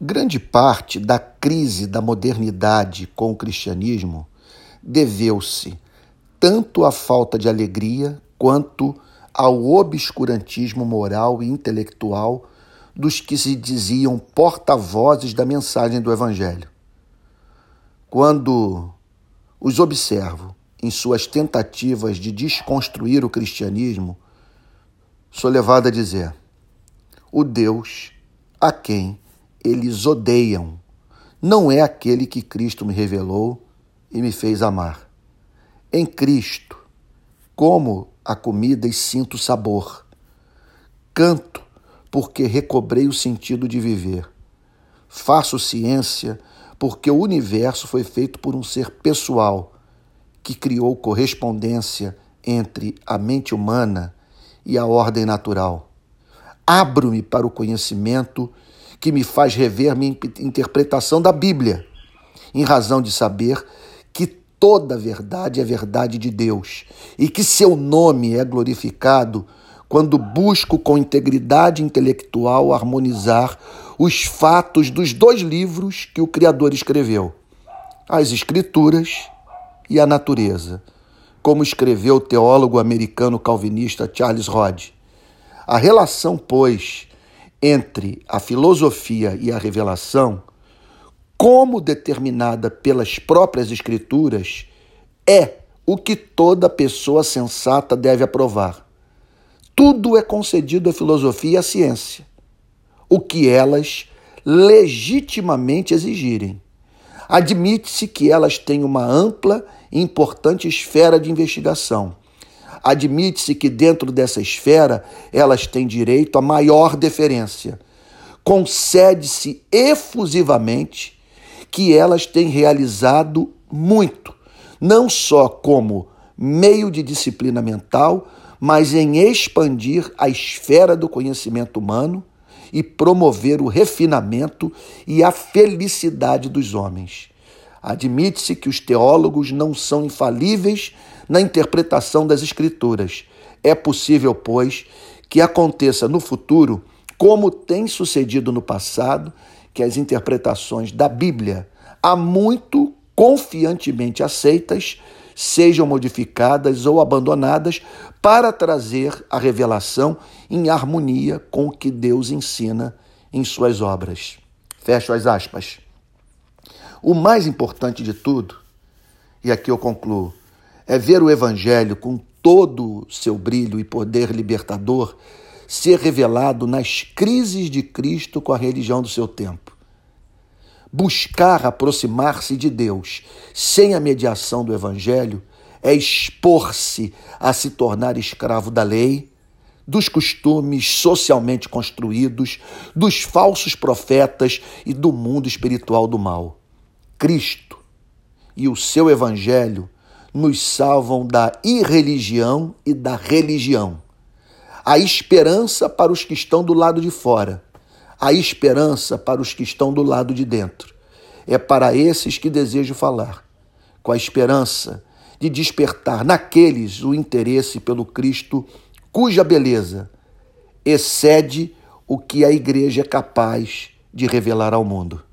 Grande parte da crise da modernidade com o cristianismo deveu-se tanto à falta de alegria quanto ao obscurantismo moral e intelectual dos que se diziam porta-vozes da mensagem do Evangelho. Quando os observo em suas tentativas de desconstruir o cristianismo, sou levado a dizer: o Deus a quem eles odeiam não é aquele que Cristo me revelou e me fez amar. Em Cristo, como a comida e sinto sabor. Canto porque recobrei o sentido de viver. Faço ciência porque o universo foi feito por um ser pessoal que criou correspondência entre a mente humana e a ordem natural. Abro-me para o conhecimento que me faz rever minha interpretação da Bíblia, em razão de saber que toda verdade é verdade de Deus e que seu nome é glorificado quando busco com integridade intelectual harmonizar os fatos dos dois livros que o Criador escreveu, as Escrituras e a Natureza, como escreveu o teólogo americano calvinista Charles Rod. A relação, pois, entre a filosofia e a revelação, como determinada pelas próprias Escrituras, é o que toda pessoa sensata deve aprovar. Tudo é concedido à filosofia e à ciência, o que elas legitimamente exigirem. Admite-se que elas têm uma ampla e importante esfera de investigação admite-se que dentro dessa esfera elas têm direito a maior deferência. Concede-se efusivamente que elas têm realizado muito, não só como meio de disciplina mental, mas em expandir a esfera do conhecimento humano e promover o refinamento e a felicidade dos homens. Admite-se que os teólogos não são infalíveis na interpretação das Escrituras. É possível, pois, que aconteça no futuro, como tem sucedido no passado, que as interpretações da Bíblia, há muito confiantemente aceitas, sejam modificadas ou abandonadas para trazer a revelação em harmonia com o que Deus ensina em suas obras. Fecho as aspas. O mais importante de tudo, e aqui eu concluo, é ver o Evangelho com todo o seu brilho e poder libertador ser revelado nas crises de Cristo com a religião do seu tempo. Buscar aproximar-se de Deus sem a mediação do Evangelho é expor-se a se tornar escravo da lei, dos costumes socialmente construídos, dos falsos profetas e do mundo espiritual do mal. Cristo e o seu Evangelho nos salvam da irreligião e da religião. A esperança para os que estão do lado de fora, a esperança para os que estão do lado de dentro. É para esses que desejo falar, com a esperança de despertar naqueles o interesse pelo Cristo, cuja beleza excede o que a igreja é capaz de revelar ao mundo.